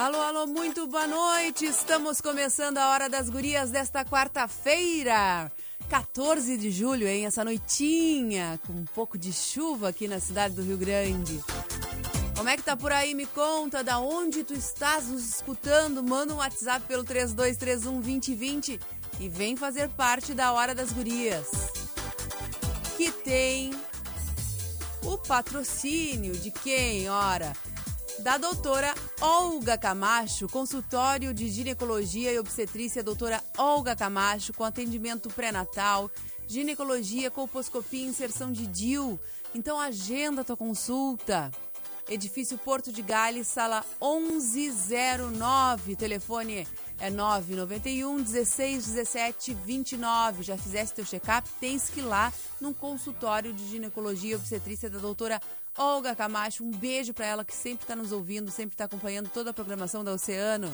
Alô, alô, muito boa noite. Estamos começando a Hora das Gurias desta quarta-feira. 14 de julho, hein? Essa noitinha com um pouco de chuva aqui na cidade do Rio Grande. Como é que tá por aí? Me conta da onde tu estás nos escutando. Manda um WhatsApp pelo 3231 2020 e vem fazer parte da Hora das Gurias. Que tem o patrocínio de quem, ora? Da doutora Olga Camacho, consultório de ginecologia e obstetrícia, doutora Olga Camacho, com atendimento pré-natal, ginecologia, colposcopia e inserção de DIU. Então agenda tua consulta. Edifício Porto de Gales, sala 1109. Telefone é 991 16 17 29. Já fizesse teu check-up? Tens que ir lá num consultório de ginecologia e obstetrícia da doutora Olga Camacho. Um beijo para ela que sempre está nos ouvindo, sempre está acompanhando toda a programação da Oceano.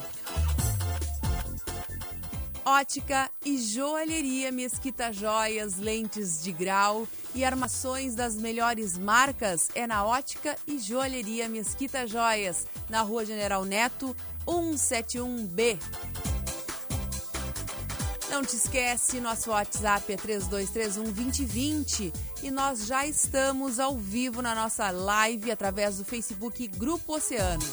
Ótica e joalheria Mesquita Joias, lentes de grau e armações das melhores marcas é na Ótica e Joalheria Mesquita Joias, na Rua General Neto, 171B. Não te esquece, nosso WhatsApp é 3231 2020 e nós já estamos ao vivo na nossa live através do Facebook Grupo Oceano.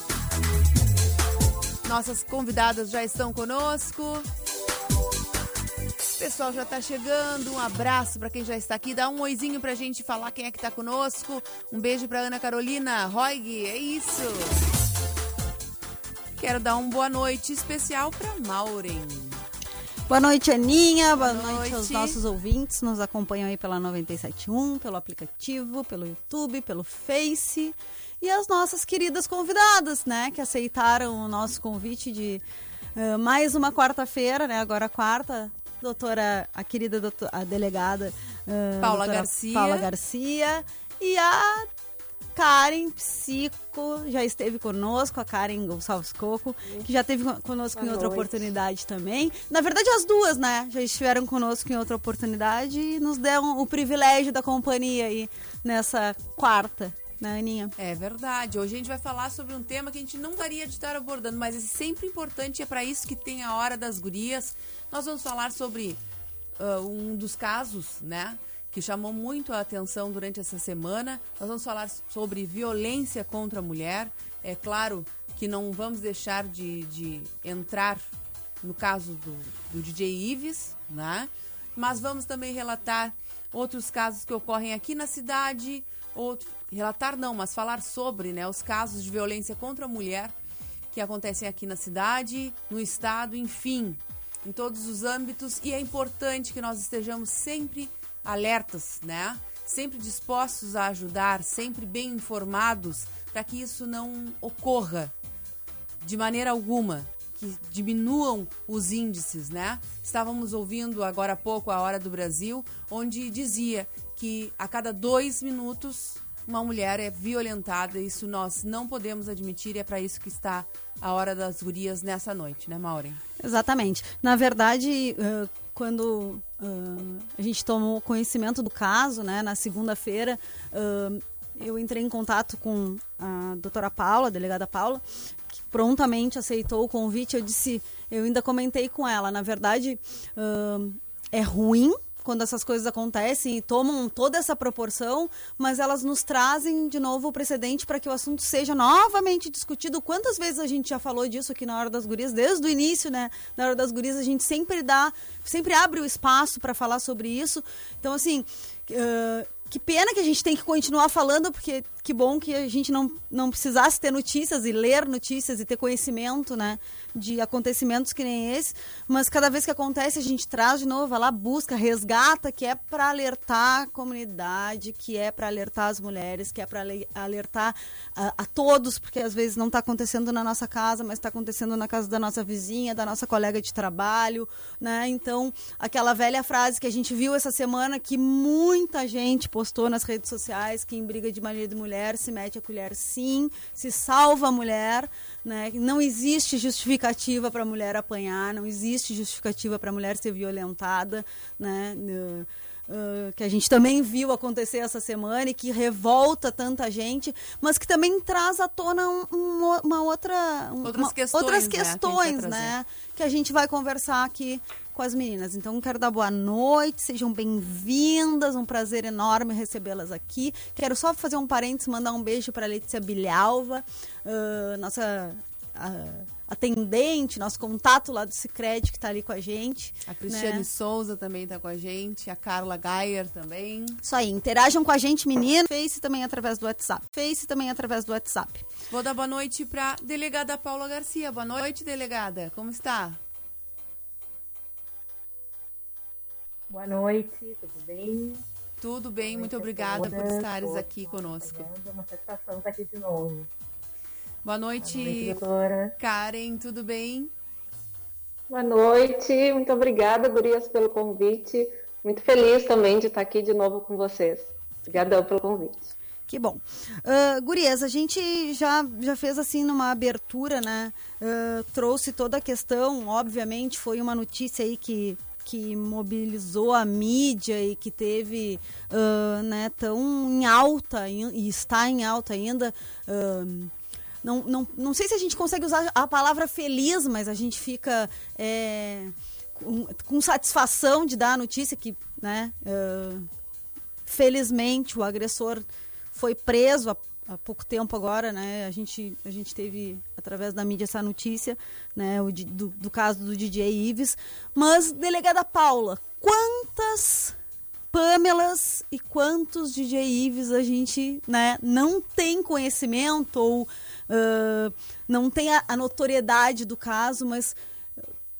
Nossas convidadas já estão conosco. O pessoal já está chegando. Um abraço para quem já está aqui. Dá um oizinho para a gente falar quem é que está conosco. Um beijo para Ana Carolina Roig. É isso. Quero dar uma boa noite especial para Maureen. Boa noite, Aninha. Boa, Boa noite. noite. aos nossos ouvintes. Nos acompanham aí pela 971, pelo aplicativo, pelo YouTube, pelo Face. E as nossas queridas convidadas, né? Que aceitaram o nosso convite de uh, mais uma quarta-feira, né? Agora quarta. Doutora, a querida doutora, a delegada uh, Paula Garcia. Paula Garcia. E a Karen Psico já esteve conosco, a Karen Gonçalves Coco, que já esteve conosco Boa em outra noite. oportunidade também. Na verdade, as duas, né? Já estiveram conosco em outra oportunidade e nos deram o privilégio da companhia aí nessa quarta. Né, Aninha? É verdade. Hoje a gente vai falar sobre um tema que a gente não daria de estar abordando, mas é sempre importante, é para isso que tem a Hora das Gurias. Nós vamos falar sobre uh, um dos casos, né? Que chamou muito a atenção durante essa semana. Nós vamos falar sobre violência contra a mulher. É claro que não vamos deixar de, de entrar no caso do, do DJ Ives, né? Mas vamos também relatar outros casos que ocorrem aqui na cidade, outro, relatar não, mas falar sobre né, os casos de violência contra a mulher que acontecem aqui na cidade, no estado, enfim, em todos os âmbitos. E é importante que nós estejamos sempre alertas, né? Sempre dispostos a ajudar, sempre bem informados para que isso não ocorra de maneira alguma, que diminuam os índices, né? Estávamos ouvindo agora há pouco a Hora do Brasil, onde dizia que a cada dois minutos uma mulher é violentada. Isso nós não podemos admitir e é para isso que está a Hora das Gurias nessa noite, né, Maureen? Exatamente. Na verdade, quando uh, a gente tomou conhecimento do caso, né, na segunda-feira, uh, eu entrei em contato com a doutora Paula, a delegada Paula, que prontamente aceitou o convite. Eu disse, eu ainda comentei com ela, na verdade, uh, é ruim quando essas coisas acontecem e tomam toda essa proporção, mas elas nos trazem de novo o precedente para que o assunto seja novamente discutido. Quantas vezes a gente já falou disso aqui na hora das gurias, desde o início, né? Na hora das gurias a gente sempre dá, sempre abre o espaço para falar sobre isso. Então assim, uh, que pena que a gente tem que continuar falando, porque que bom que a gente não, não precisasse ter notícias e ler notícias e ter conhecimento, né? De acontecimentos que nem esse, mas cada vez que acontece a gente traz de novo, vai lá, busca, resgata, que é para alertar a comunidade, que é para alertar as mulheres, que é para alertar a, a, todos, porque às vezes não está acontecendo na nossa casa, mas está acontecendo na casa da nossa vizinha, da nossa colega de trabalho, né? Então, aquela velha frase que a gente viu essa semana que muita gente postou nas redes sociais, que em briga de marido e mulher se mete a colher sim, se salva a mulher, né? Não existe justificativa para a mulher apanhar, não existe justificativa para a mulher ser violentada, né? Uh, que a gente também viu acontecer essa semana e que revolta tanta gente, mas que também traz à tona um, um, uma outra um, outras questões, outras né, questões que, né? que a gente vai conversar aqui com as meninas. Então, quero dar boa noite, sejam bem-vindas, um prazer enorme recebê-las aqui. Quero só fazer um parênteses, mandar um beijo para Letícia Bilhalva, uh, nossa uh, atendente, nosso contato lá do Cicred, que está ali com a gente. A Cristiane né? Souza também está com a gente, a Carla Gayer também. Isso aí, interajam com a gente, menino. Face também através do WhatsApp. Face também através do WhatsApp. Vou dar boa noite para delegada Paula Garcia. Boa noite, delegada. Como está? Boa noite, tudo bem? Tudo bem, muito obrigada por estares aqui conosco. É uma satisfação estar aqui de novo. Boa noite, Boa noite doutora. Karen, tudo bem? Boa noite, muito obrigada, Gurias, pelo convite. Muito feliz também de estar aqui de novo com vocês. Obrigadão pelo convite. Que bom. Uh, Gurias, a gente já, já fez assim numa abertura, né? Uh, trouxe toda a questão, obviamente, foi uma notícia aí que que mobilizou a mídia e que teve uh, né, tão em alta e está em alta ainda. Uh, não, não, não sei se a gente consegue usar a palavra feliz, mas a gente fica é, com, com, satisfação de dar a notícia que, né, uh, felizmente, o agressor foi preso há, há, pouco tempo agora, né? A gente, a gente teve, através da mídia, essa notícia, né, o, do, do caso do DJ Ives. Mas, delegada Paula, quantas Pamelas e quantos DJ Ives a gente né, não tem conhecimento ou uh, não tem a, a, notoriedade do caso, mas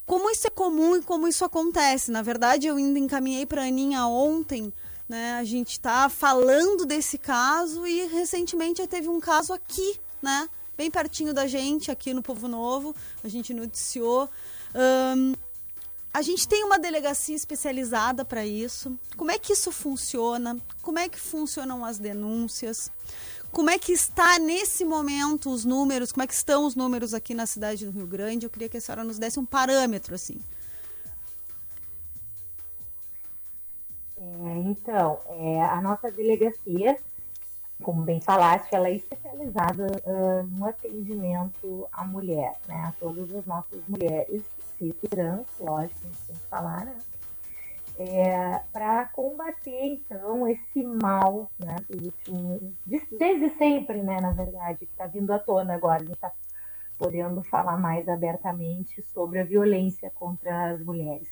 como isso é comum e como isso acontece. Na verdade, eu ainda encaminhei para a Aninha ontem, né, a gente está falando desse caso e recentemente teve um caso aqui, né, bem pertinho da gente, aqui no Povo Novo, a gente noticiou. Um, a gente tem uma delegacia especializada para isso. Como é que isso funciona? Como é que funcionam as denúncias? Como é que está nesse momento os números? Como é que estão os números aqui na cidade do Rio Grande? Eu queria que a senhora nos desse um parâmetro assim. É, então, é, a nossa delegacia, como bem falaste, ela é especializada uh, no atendimento à mulher, né, a todas as nossas mulheres cis e trans, lógico, a gente falar, né? É, para combater então esse mal, né, desde sempre, né, na verdade, que está vindo à tona agora, a gente está podendo falar mais abertamente sobre a violência contra as mulheres.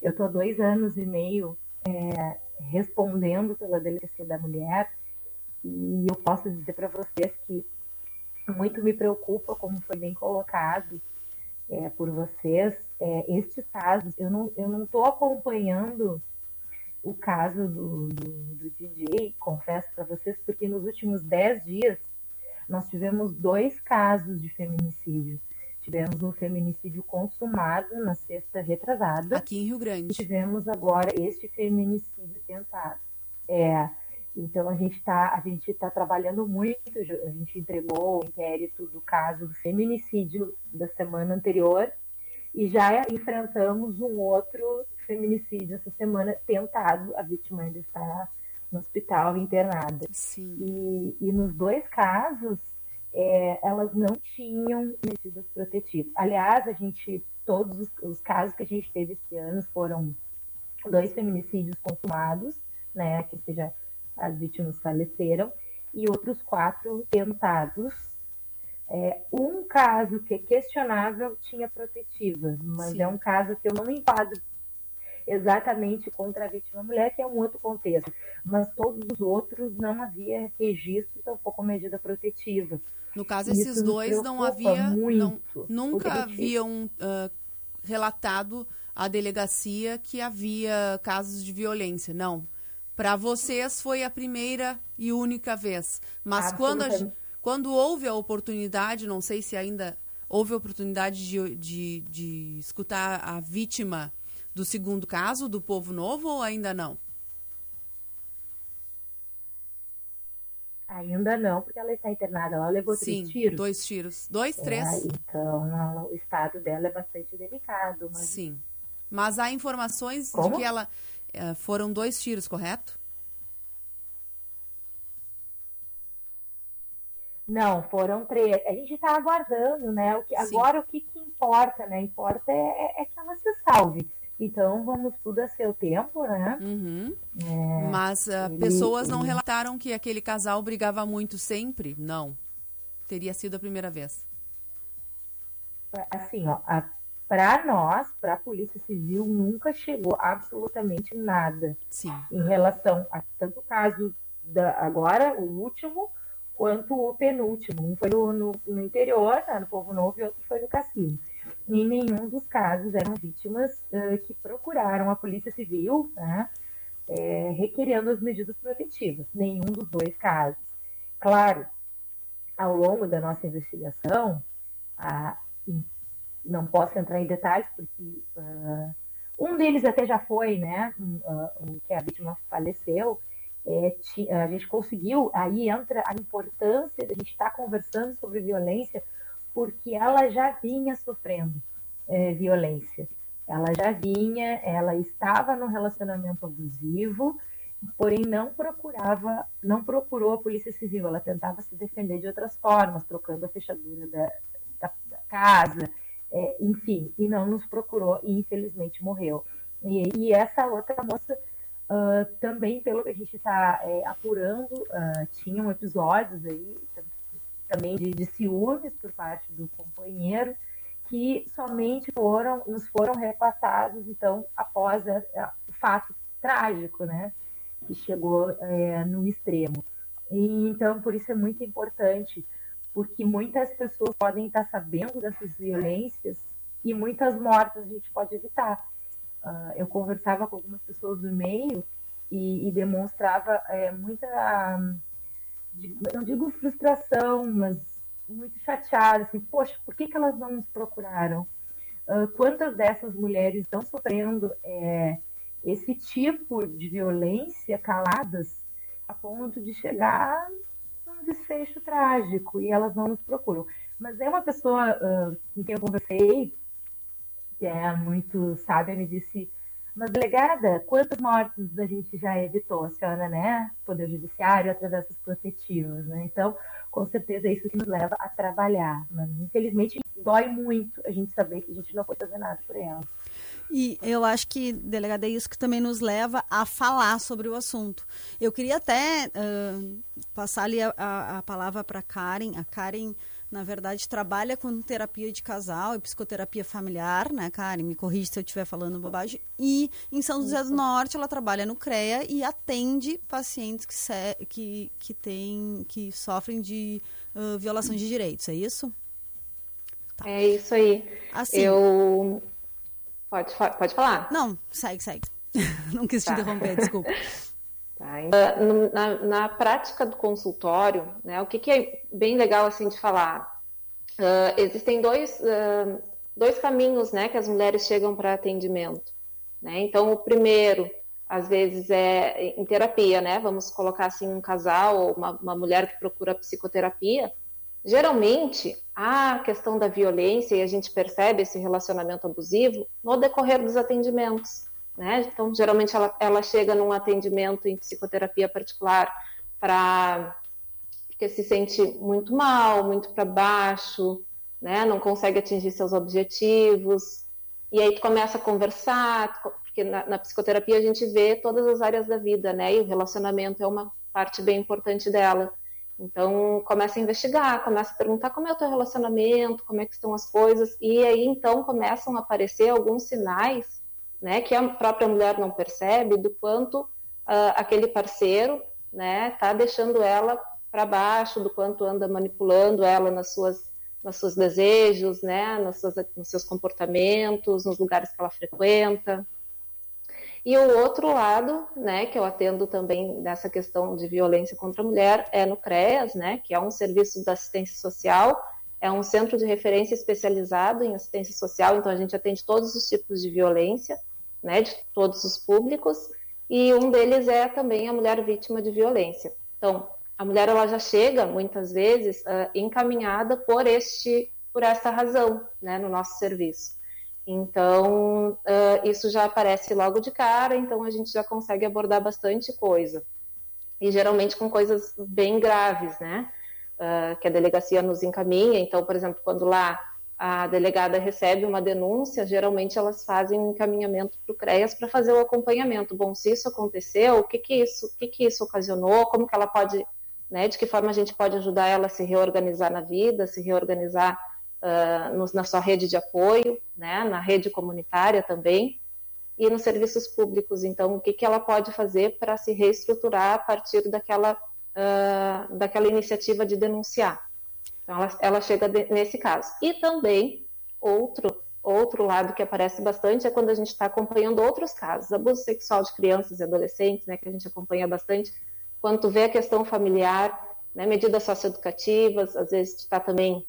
Eu estou há dois anos e meio é, respondendo pela delegacia da mulher e eu posso dizer para vocês que muito me preocupa, como foi bem colocado, é, por vocês, é, estes casos, eu não eu não estou acompanhando o caso do, do, do DJ, confesso para vocês, porque nos últimos dez dias nós tivemos dois casos de feminicídio. Tivemos um feminicídio consumado na sexta retrasada. Aqui em Rio Grande. Tivemos agora este feminicídio tentado. É, então a gente está a gente está trabalhando muito. A gente entregou o inquérito do caso do feminicídio da semana anterior e já enfrentamos um outro feminicídio essa semana tentado. A vítima ainda está no hospital internada. E, e, nos dois casos é, elas não tinham medidas protetivas. Aliás, a gente todos os, os casos que a gente teve esse ano foram dois feminicídios consumados, né, que seja as vítimas faleceram, e outros quatro tentados. É, um caso que é questionável tinha protetiva, mas Sim. é um caso que eu não enquadro exatamente contra a vítima mulher, que é um outro contexto. Mas todos os outros não havia registro, tampouco medida protetiva. No caso, Isso esses dois não havia. Não, nunca haviam uh, relatado à delegacia que havia casos de violência. Não. Para vocês foi a primeira e única vez. Mas quando, a, quando houve a oportunidade, não sei se ainda houve a oportunidade de, de, de escutar a vítima do segundo caso, do Povo Novo, ou ainda não? Ainda não, porque ela está internada. Ela levou Sim, três tiros. dois tiros. Dois, três? É, então, ela, o estado dela é bastante delicado. Mas... Sim. Mas há informações Como? de que ela... Uh, foram dois tiros, correto? Não, foram três. A gente está aguardando, né? O que, agora o que, que importa, né? Importa é, é, que ela se salve. Então vamos tudo a seu tempo, né? Uhum. É, Mas uh, ele, pessoas não relataram que aquele casal brigava muito sempre? Não. Teria sido a primeira vez. Assim, ó, para nós, para a Polícia Civil, nunca chegou absolutamente nada Sim. em relação a tanto caso da agora, o último, quanto o penúltimo. Um foi no, no, no interior, né, no Povo Novo, e outro foi no Cassino em nenhum dos casos eram vítimas uh, que procuraram a Polícia Civil, né, é, requerendo as medidas protetivas. Nenhum dos dois casos. Claro, ao longo da nossa investigação, a, não posso entrar em detalhes, porque uh, um deles até já foi, né, uh, que a vítima faleceu, é, a gente conseguiu, aí entra a importância de a gente estar conversando sobre violência, porque ela já vinha sofrendo é, violência. Ela já vinha, ela estava no relacionamento abusivo, porém não procurava, não procurou a polícia civil. Ela tentava se defender de outras formas, trocando a fechadura da, da, da casa, é, enfim, e não nos procurou e infelizmente morreu. E, e essa outra moça uh, também, pelo que a gente está é, apurando, uh, tinham episódios aí também de, de ciúmes por parte do companheiro, que somente foram, nos foram repassados, então, após a, a, o fato trágico, né, que chegou é, no extremo. E, então, por isso é muito importante, porque muitas pessoas podem estar sabendo dessas violências e muitas mortes a gente pode evitar. Uh, eu conversava com algumas pessoas do meio e, e demonstrava é, muita não digo frustração, mas muito chateada, assim, poxa, por que, que elas não nos procuraram? Uh, quantas dessas mulheres estão sofrendo é, esse tipo de violência caladas a ponto de chegar num desfecho trágico e elas não nos procuram. Mas é uma pessoa uh, com quem eu conversei, que é muito sábia, me disse mas, delegada, quantas mortes a gente já evitou, a senhora, né? Poder Judiciário, através dos protetivos, né? Então, com certeza é isso que nos leva a trabalhar. Mas, infelizmente, dói muito a gente saber que a gente não foi fazer nada por ela. E eu acho que, delegada, é isso que também nos leva a falar sobre o assunto. Eu queria até uh, passar ali a, a, a palavra para Karen. A Karen na verdade, trabalha com terapia de casal e psicoterapia familiar, né, Karen? Me corrija se eu estiver falando bobagem. E em São José do Norte, ela trabalha no CREA e atende pacientes que, se, que, que, tem, que sofrem de uh, violação de direitos, é isso? Tá. É isso aí. Assim, eu. Pode, pode falar? Não, segue, segue. Não quis te tá. interromper, desculpa. Tá, então, na, na, prática do consultório, né, o que, que, é bem legal assim de falar? Uh, existem dois, uh, dois caminhos né, que as mulheres chegam para atendimento. Né? Então, o primeiro, às vezes, é em terapia, né? Vamos colocar assim um casal ou uma, uma mulher que procura psicoterapia. Geralmente, a questão da violência, e a gente percebe esse relacionamento abusivo no decorrer dos atendimentos. Né? Então, geralmente ela, ela chega num atendimento em psicoterapia particular para porque se sente muito mal, muito para baixo, né? Não consegue atingir seus objetivos. E aí tu começa a conversar, porque na, na, psicoterapia a gente vê todas as áreas da vida, né? E o relacionamento é uma parte bem importante dela. Então começa a investigar, começa a perguntar como é o teu relacionamento, como é que estão as coisas, e aí então começam a aparecer alguns sinais né, que a própria mulher não percebe, do quanto uh, aquele parceiro, né, tá deixando ela para baixo, do quanto anda manipulando ela nas suas nos seus desejos, né, nos seus, nos seus comportamentos, nos lugares que ela frequenta. E o outro lado, né, que eu atendo também nessa questão de violência contra a mulher, é no CREAS, né, que é um serviço da assistência social, é um centro de referência especializado em assistência social, então a gente atende todos os tipos de violência, né, de todos os públicos, e um deles é também a mulher vítima de violência. Então, a mulher ela já chega muitas vezes uh, encaminhada por este por essa razão, né, no nosso serviço. Então, uh, isso já aparece logo de cara, então a gente já consegue abordar bastante coisa. E geralmente com coisas bem graves, né? Uh, que a delegacia nos encaminha. Então, por exemplo, quando lá a delegada recebe uma denúncia, geralmente elas fazem um encaminhamento para o CREAS para fazer o acompanhamento. Bom, se isso aconteceu, o que que isso, o que que isso ocasionou, como que ela pode, né, de que forma a gente pode ajudar ela a se reorganizar na vida, se reorganizar uh, na sua rede de apoio, né, na rede comunitária também, e nos serviços públicos. Então, o que, que ela pode fazer para se reestruturar a partir daquela, uh, daquela iniciativa de denunciar. Então, ela, ela chega de, nesse caso. E também, outro, outro lado que aparece bastante é quando a gente está acompanhando outros casos, abuso sexual de crianças e adolescentes, né, que a gente acompanha bastante, quando tu vê a questão familiar, né, medidas socioeducativas, às vezes está também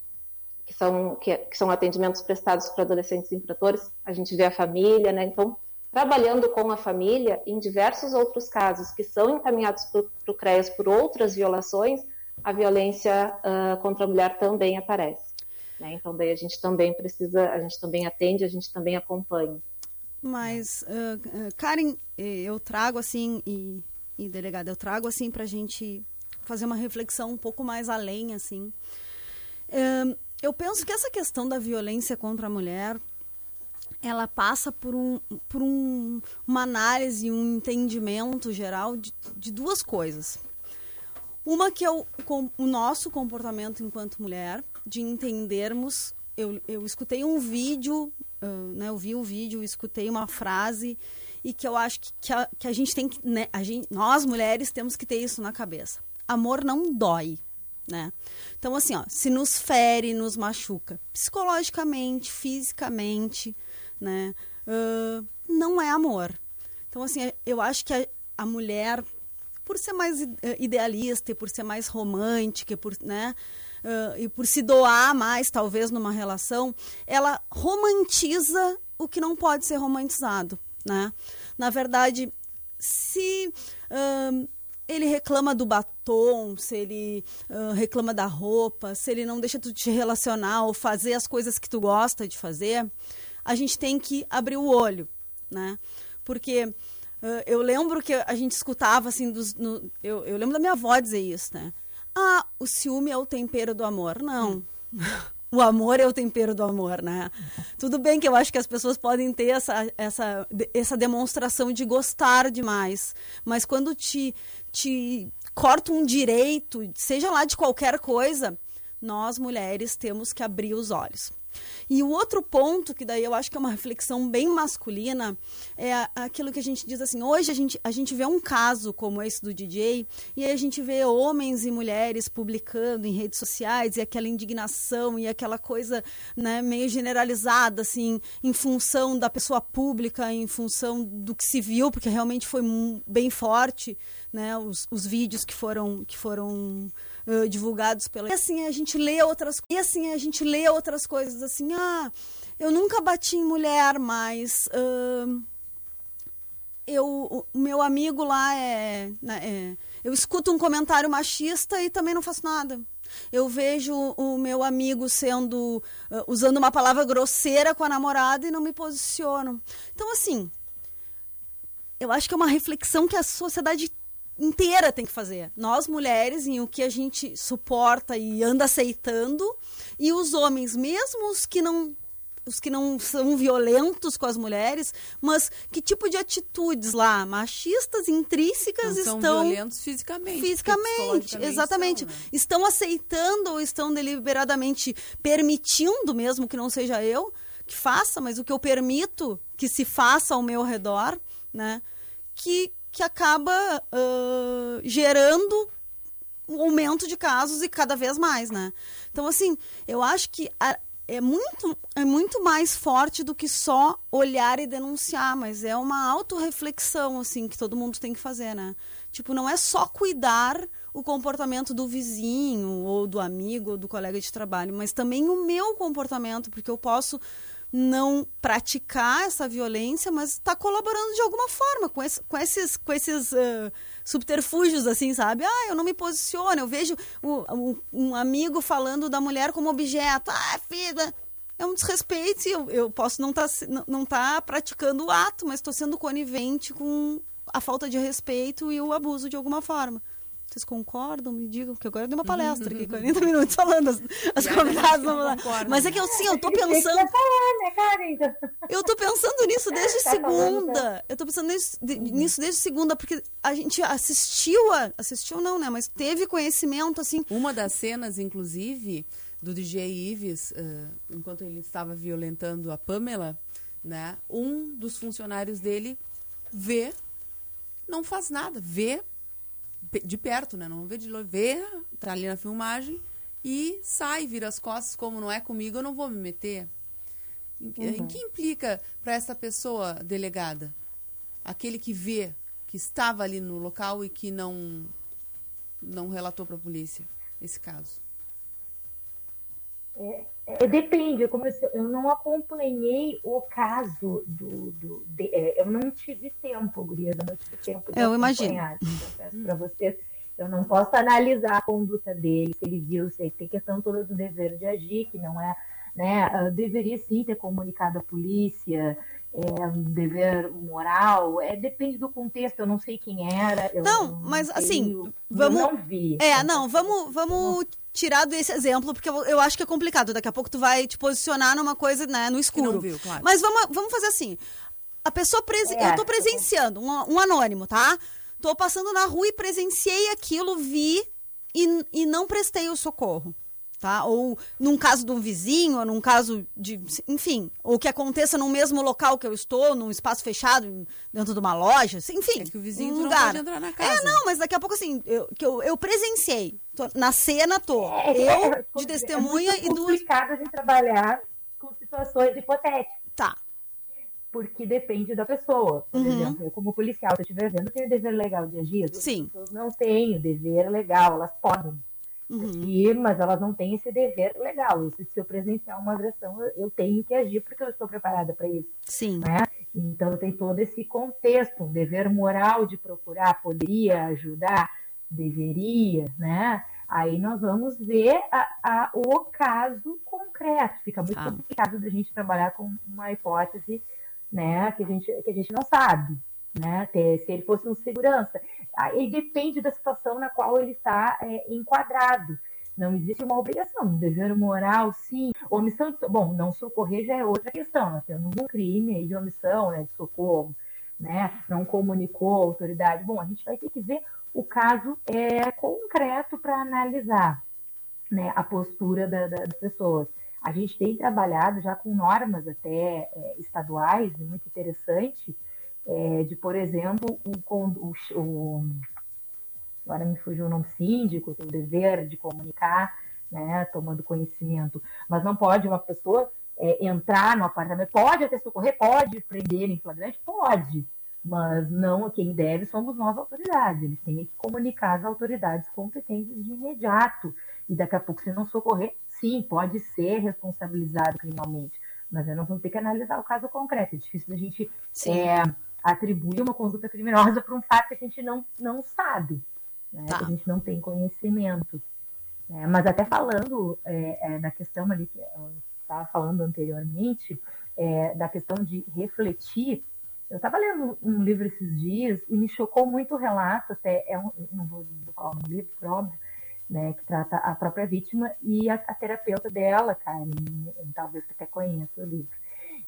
que são, que, que, são atendimentos prestados para adolescentes infratores, a gente vê a família, né? Então, trabalhando com a família, em diversos outros casos que são encaminhados para o CREAS por outras violações, a violência uh, contra a mulher também aparece. Né? Então, daí a gente também precisa, a gente também atende, a gente também acompanha. Mas, uh, Karen, eu trago assim, e, e delegada, eu trago assim para a gente fazer uma reflexão um pouco mais além, assim. Eu penso que essa questão da violência contra a mulher ela passa por, um, por um, uma análise, um entendimento geral de, de duas coisas. Uma que é o, com, o nosso comportamento enquanto mulher, de entendermos. Eu, eu escutei um vídeo, uh, né, eu vi o um vídeo, escutei uma frase e que eu acho que, que, a, que a gente tem que. Né, a gente, nós mulheres temos que ter isso na cabeça. Amor não dói né? Então, assim, ó, se nos fere, nos machuca psicologicamente, fisicamente, né? Uh, não é amor. Então, assim, eu acho que a, a mulher, por ser mais idealista, e por ser mais romântica, por, né? Uh, e por se doar mais, talvez, numa relação, ela romantiza o que não pode ser romantizado, né? Na verdade, se... Uh, ele reclama do batom, se ele uh, reclama da roupa, se ele não deixa tu te relacionar ou fazer as coisas que tu gosta de fazer, a gente tem que abrir o olho, né? Porque uh, eu lembro que a gente escutava assim, dos, no, eu, eu, lembro da minha avó dizer isso, né? Ah, o ciúme é o tempero do amor. Não. o amor é o tempero do amor, né? Tudo bem que eu acho que as pessoas podem ter essa, essa, essa demonstração de gostar demais, mas quando te, te corta um direito, seja lá de qualquer coisa, nós mulheres temos que abrir os olhos. E o outro ponto, que daí eu acho que é uma reflexão bem masculina, é aquilo que a gente diz assim: hoje a gente, a gente vê um caso como esse do DJ, e aí a gente vê homens e mulheres publicando em redes sociais, e aquela indignação e aquela coisa né, meio generalizada, assim, em função da pessoa pública, em função do que se viu, porque realmente foi bem forte, né, os, os vídeos que foram. Que foram uh, divulgados pela. E assim a gente lê outras e assim a gente lê outras coisas assim, ah, eu nunca bati em mulher, mas uh, eu, o meu amigo lá é, né, é, eu escuto um comentário machista e também não faço nada. Eu vejo o meu amigo sendo uh, usando uma palavra grosseira com a namorada e não me posiciono. Então assim, eu acho que é uma reflexão que a sociedade inteira tem que fazer. Nós mulheres, em o que a gente suporta e anda aceitando, e os homens, mesmo os que não os que não são violentos com as mulheres, mas que tipo de atitudes lá, machistas, intrínsecas não estão são violentos fisicamente, fisicamente, exatamente, são, né? estão aceitando ou estão deliberadamente permitindo, mesmo que não seja eu, que faça, mas o que eu permito que se faça ao meu redor, né? Que, que acaba uh, gerando um aumento de casos e cada vez mais, né? Então, assim, eu acho que a, é muito, é muito mais forte do que só olhar e denunciar, mas é uma autorreflexão, assim, que todo mundo tem que fazer, né? Tipo, não é só cuidar o comportamento do vizinho, ou do amigo, ou do colega de trabalho, mas também o meu comportamento, porque eu posso não praticar essa violência, mas está colaborando de alguma forma com, esse, com esses, com esses uh, subterfúgios, assim, sabe? Ah, eu não me posiciono, eu vejo um, um amigo falando da mulher como objeto. Ah, filha, é um desrespeito. Eu, eu posso não estar tá, não tá praticando o ato, mas estou sendo conivente com a falta de respeito e o abuso de alguma forma. Vocês concordam? Me digam, porque agora eu dei uma palestra aqui, 40 minutos falando as, as convidadas. Mas é que eu sim, eu tô pensando. Né, eu tô pensando nisso desde tá segunda. Eu tô pensando nisso, nisso desde segunda, porque a gente assistiu a. Assistiu não, né? Mas teve conhecimento, assim. Uma das cenas, inclusive, do DJ Ives, uh, enquanto ele estava violentando a Pamela, né? Um dos funcionários dele vê, não faz nada, vê de perto, né? Não vê de longe, vê, tá ali na filmagem e sai, vira as costas, como não é comigo, eu não vou me meter. Em, uhum. em que implica para essa pessoa delegada? Aquele que vê, que estava ali no local e que não não relatou para a polícia esse caso. É, é, depende, como eu, eu, não acompanhei o caso do. do de, é, eu não tive tempo, Gurias, eu não tive tempo de eu imagino. Para vocês, eu não posso analisar a conduta dele, se ele viu, se tem questão toda do dever de agir, que não é. Né, ah, deveria sim ter comunicado à polícia, é, um dever moral, é, depende do contexto, eu não sei quem era. não, não mas assim, vamos. não vi. É, não, vamos, vamos tirar desse exemplo, porque eu, eu, acho que é complicado. Daqui a pouco tu vai te posicionar numa coisa, né, no escuro. Viu, claro. Mas vamos, vamos fazer assim. A pessoa presen... é, eu tô presenciando, um, um, anônimo, tá? Tô passando na rua e presenciei aquilo, vi e, e não prestei o socorro tá? Ou num caso de um vizinho, ou num caso de, enfim, ou que aconteça no mesmo local que eu estou, num espaço fechado, dentro de uma loja, enfim, é que o vizinho um lugar. Não entrar na casa. É, não, mas daqui a pouco assim, eu, que eu, eu presenciei, tô, na cena tô, é, eu é, de é testemunha é e duas. É complicado de trabalhar com situações hipotéticas. Tá. Porque depende da pessoa. Por uhum. exemplo, eu como policial, se eu estiver vendo, tenho dever legal de agir. Sim. As pessoas não têm dever legal, elas podem Uhum. E, mas elas não têm esse dever legal. Se eu presenciar uma agressão, eu tenho que agir porque eu estou preparada para isso. Sim. Né? Então tem todo esse contexto, um dever moral de procurar, poderia ajudar, deveria, né? Aí nós vamos ver a, a, o caso concreto. Fica muito ah. complicado da gente trabalhar com uma hipótese, né, que a gente, que a gente não sabe, né? Se ele fosse um segurança, ele depende da situação na qual ele está é, enquadrado. Não existe uma obrigação, um dever moral, sim. Omissão, de, bom, não socorrer já é outra questão. Nós temos um crime de omissão, né, de socorro, né, não comunicou a autoridade. Bom, a gente vai ter que ver o caso é, concreto para analisar né, a postura da, da, das pessoas. A gente tem trabalhado já com normas até é, estaduais, muito interessante, é, de, por exemplo, o, o, o, agora me fugiu o nome síndico, tem o dever de comunicar, né, tomando conhecimento, mas não pode uma pessoa é, entrar no apartamento, pode até socorrer, pode prender em flagrante, pode, mas não quem deve somos nós autoridades, eles têm que comunicar às autoridades competentes de imediato, e daqui a pouco se não socorrer, sim, pode ser responsabilizado criminalmente, mas nós vamos ter que analisar o caso concreto, é difícil da gente é, atribuir uma conduta criminosa para um fato que a gente não, não sabe, né? Tá. que a gente não tem conhecimento. É, mas até falando é, é, da questão ali que eu estava falando anteriormente, é, da questão de refletir, eu estava lendo um livro esses dias e me chocou muito o relato, até é um, não vou, vou falar um livro, óbvio, né, que trata a própria vítima e a, a terapeuta dela, Carmen, talvez você até conheça o livro.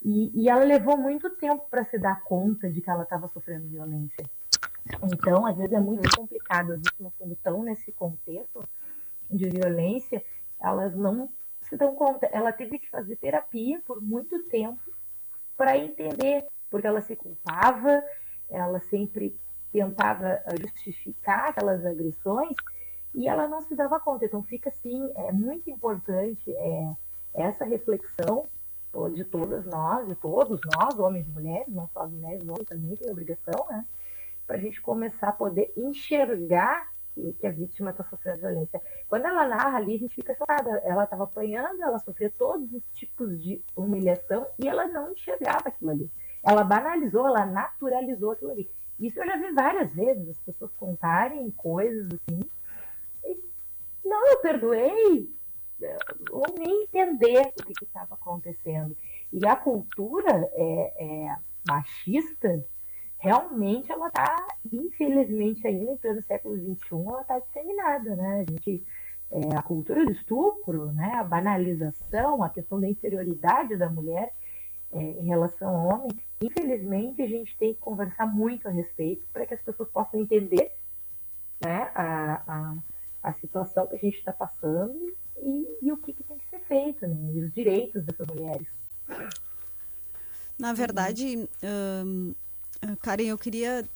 E, e ela levou muito tempo para se dar conta de que ela estava sofrendo violência. Então, às vezes é muito complicado. As vítimas, quando estão nesse contexto de violência, elas não se dão conta, ela teve que fazer terapia por muito tempo para entender, porque ela se culpava, ela sempre tentava justificar aquelas agressões e ela não se dava conta. Então fica assim, é muito importante é, essa reflexão de todas nós, de todos nós, homens e mulheres, não só as mulheres, homens também têm obrigação, né? Para a gente começar a poder enxergar que, que a vítima está sofrendo violência. Quando ela narra ali, a gente fica chocada. Ela estava apanhando, ela sofria todos os tipos de humilhação e ela não enxergava aquilo ali. Ela banalizou, ela naturalizou aquilo ali. Isso eu já vi várias vezes, as pessoas contarem coisas assim. E, não, eu perdoei, ou nem entender o que estava acontecendo. E a cultura é, é machista, realmente ela está, infelizmente, ainda pleno século XXI, ela está disseminada, né? A gente, é, a cultura do estupro, né? a banalização, a questão da inferioridade da mulher é, em relação ao homem, infelizmente a gente tem que conversar muito a respeito para que as pessoas possam entender né, a, a, a situação que a gente está passando e, e, o que, que, tem que ser feito, né? E os direitos dessas mulheres. Na verdade, hum, Karen, eu queria.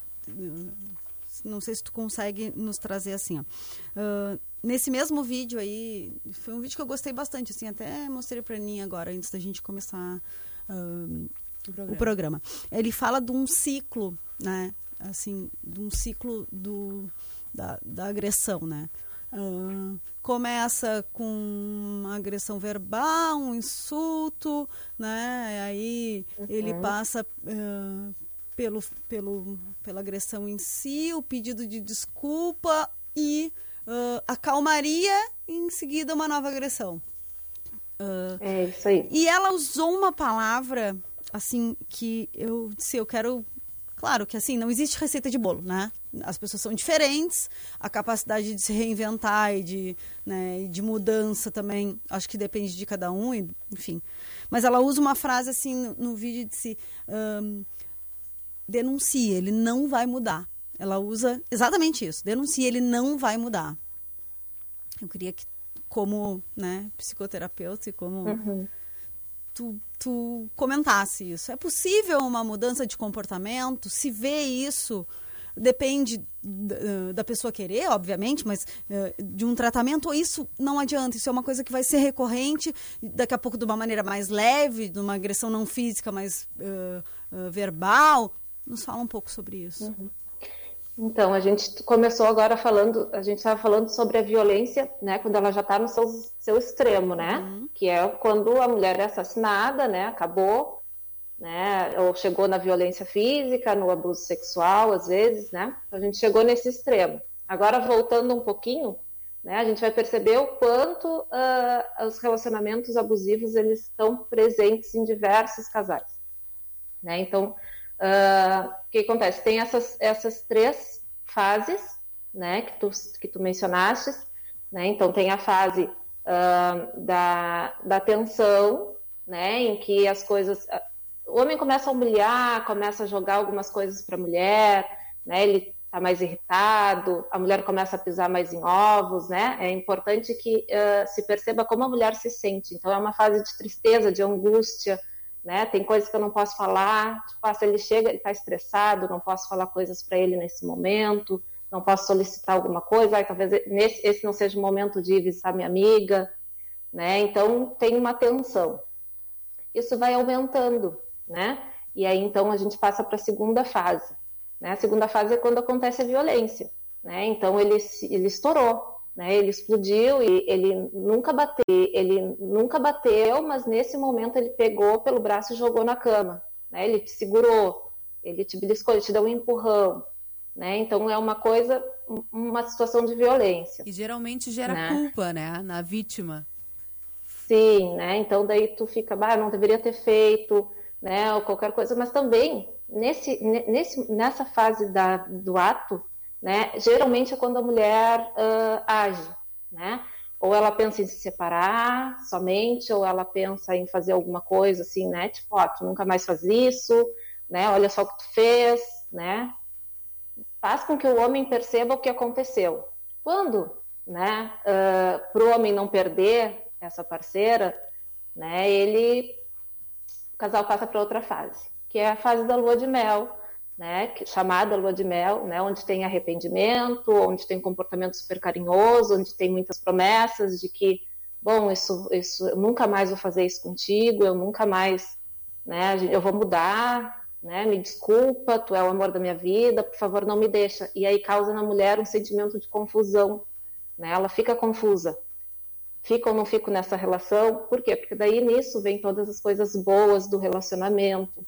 Não sei se tu consegue nos trazer assim, ó. Uh, nesse mesmo vídeo aí, foi um vídeo que eu gostei bastante, assim, até mostrei para mim agora, antes da gente começar uh, o, programa. o, programa. Ele fala de um ciclo, né? Assim, de um ciclo do, da, da agressão, né? Uh, começa com uma agressão verbal, um insulto, né? Aí uhum. ele passa uh, pelo, pelo, pela agressão em si, o pedido de desculpa e uh, a calmaria e em seguida uma nova agressão. Uh, é isso aí. E ela usou uma palavra assim que eu disse, eu quero Claro que assim, não existe receita de bolo, né? As pessoas são diferentes, a capacidade de se reinventar e de, né, de mudança também, acho que depende de cada um, e, enfim. Mas ela usa uma frase assim no, no vídeo de se um, denuncie, ele não vai mudar. Ela usa exatamente isso, denuncie, ele não vai mudar. Eu queria que, como né, psicoterapeuta e como uhum. tu, tu comentasse isso. É possível uma mudança de comportamento? Se vê isso, depende da pessoa querer, obviamente, mas uh, de um tratamento, isso não adianta. Isso é uma coisa que vai ser recorrente, daqui a pouco de uma maneira mais leve, de uma agressão não física, mas uh, uh, verbal. Nos fala um pouco sobre isso. Uhum. Então, a gente começou agora falando, a gente estava falando sobre a violência, né, quando ela já está no seu, seu extremo, né, uhum. que é quando a mulher é assassinada, né, acabou, né, ou chegou na violência física, no abuso sexual, às vezes, né, a gente chegou nesse extremo. Agora, voltando um pouquinho, né, a gente vai perceber o quanto uh, os relacionamentos abusivos, eles estão presentes em diversos casais, né, então, Uh, o que acontece? Tem essas, essas três fases, né, que tu, que tu mencionaste, né? Então tem a fase uh, da, da tensão, né, em que as coisas, o homem começa a humilhar, começa a jogar algumas coisas para a mulher, né? Ele está mais irritado, a mulher começa a pisar mais em ovos, né? É importante que se perceba como a mulher se sente. Então é uma fase de tristeza, de angústia, né? Tem coisas que eu não posso falar, tipo, ah, se ele chega, ele está estressado, não posso falar coisas para ele nesse momento, não posso solicitar alguma coisa, talvez nesse, esse não seja o momento de visitar minha amiga, né? Então tem uma tensão. Isso vai aumentando, né? E aí então a gente passa para a segunda fase. Né? A segunda fase é quando acontece a violência, né? Então ele ele estourou, né? Ele explodiu e ele nunca bateu, ele nunca bateu, mas nesse momento ele pegou pelo braço e jogou na cama, né? Ele te segurou, ele te beliscou, ele te deu um empurrão, né? Então é uma coisa, uma situação de violência. E geralmente gera né? culpa, né, na vítima. Sim, né? Então daí tu fica, bah, não deveria ter feito, né? Ou qualquer coisa, mas também nesse, nesse nessa fase da, do ato né? Geralmente é quando a mulher uh, age, né? Ou ela pensa em se separar somente, ou ela pensa em fazer alguma coisa assim, né? Tipo, ó, tu nunca mais faz isso, né? Olha só o que tu fez, né? Faz com que o homem perceba o que aconteceu. Quando, né? Uh, Para o homem não perder essa parceira, né, ele, casal passa para outra fase, que é a fase da lua de mel, né, chamada lua de mel, né, onde tem arrependimento, onde tem comportamento super carinhoso, onde tem muitas promessas de que, bom, isso, isso, eu nunca mais vou fazer isso contigo, eu nunca mais, né, eu vou mudar, né, me desculpa, tu é o amor da minha vida, por favor, não me deixa. E aí causa na mulher um sentimento de confusão, né, ela fica confusa. Fico ou não fico nessa relação? Por quê? Porque daí nisso vem todas as coisas boas do relacionamento,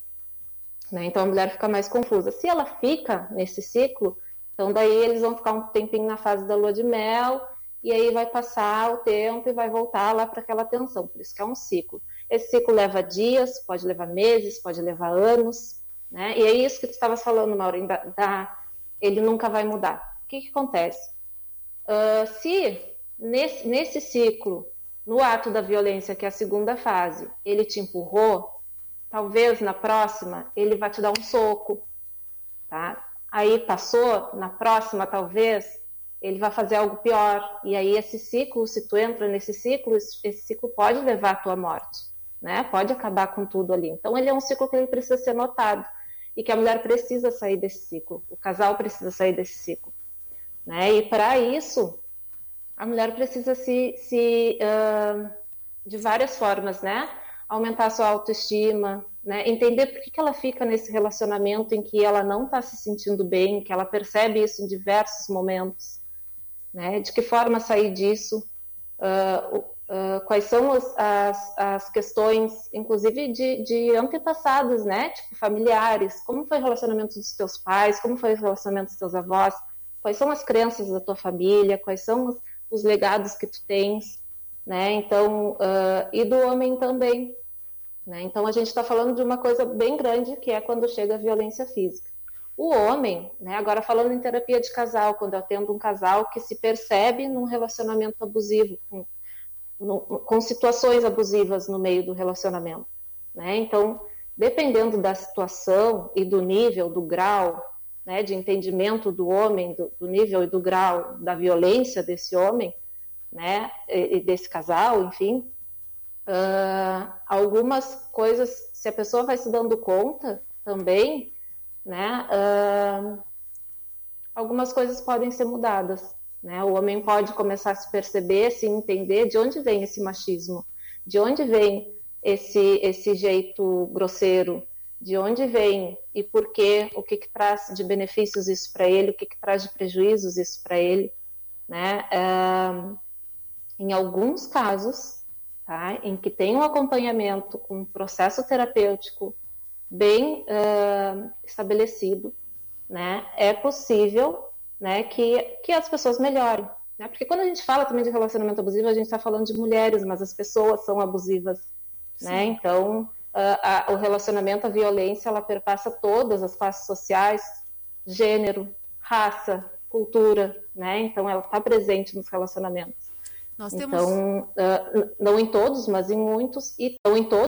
né? Então a mulher fica mais confusa. Se ela fica nesse ciclo, então daí eles vão ficar um tempinho na fase da lua de mel e aí vai passar o tempo e vai voltar lá para aquela tensão. Por isso que é um ciclo. Esse ciclo leva dias, pode levar meses, pode levar anos, né? E é isso que tu estavas falando, Maureen, da, da, ele nunca vai mudar. O que, que acontece? Uh, se nesse, nesse ciclo, no ato da violência, que é a segunda fase, ele te empurrou, talvez na próxima ele vai te dar um soco, tá? Aí passou, na próxima talvez ele vai fazer algo pior. E aí esse ciclo, se tu entra nesse ciclo, esse ciclo pode levar à tua morte, né? Pode acabar com tudo ali. Então ele é um ciclo que ele precisa ser notado e que a mulher precisa sair desse ciclo, o casal precisa sair desse ciclo, né? E para isso a mulher precisa se, se uh, de várias formas, né? aumentar sua autoestima, né? entender por que, que ela fica nesse relacionamento em que ela não está se sentindo bem, que ela percebe isso em diversos momentos, né? de que forma sair disso, uh, uh, quais são as, as, as, questões, inclusive de, de antepassados, né? tipo familiares, como foi o relacionamento dos teus pais, como foi o relacionamento dos teus avós, quais são as crenças da tua família, quais são os, os legados que tu tens, né? Então, uh, e do homem também, né? Então a gente está falando de uma coisa bem grande que é quando chega a violência física. O homem, né? Agora falando em terapia de casal, quando eu atendo um casal que se percebe num relacionamento abusivo, com, no, com situações abusivas no meio do relacionamento, né? Então, dependendo da situação e do nível, do grau, né, de entendimento do homem, do, do nível e do grau da violência desse homem, né, e desse casal, enfim, uh, algumas coisas, se a pessoa vai se dando conta também, né, uh, algumas coisas podem ser mudadas, né, o homem pode começar a se perceber, se entender de onde vem esse machismo, de onde vem esse, esse jeito grosseiro, de onde vem e por quê, o que, que traz de benefícios isso para ele, o que, que traz de prejuízos isso para ele, né? Uh, em alguns casos, tá, em que tem um acompanhamento com um processo terapêutico bem uh, estabelecido, né, é possível né, que, que as pessoas melhorem. Né? Porque quando a gente fala também de relacionamento abusivo, a gente está falando de mulheres, mas as pessoas são abusivas. Né? Então, uh, a, o relacionamento, a violência, ela perpassa todas as classes sociais, gênero, raça, cultura. Né? Então, ela está presente nos relacionamentos. Nós temos... Então, uh, não em todos, mas em muitos, e não em todos,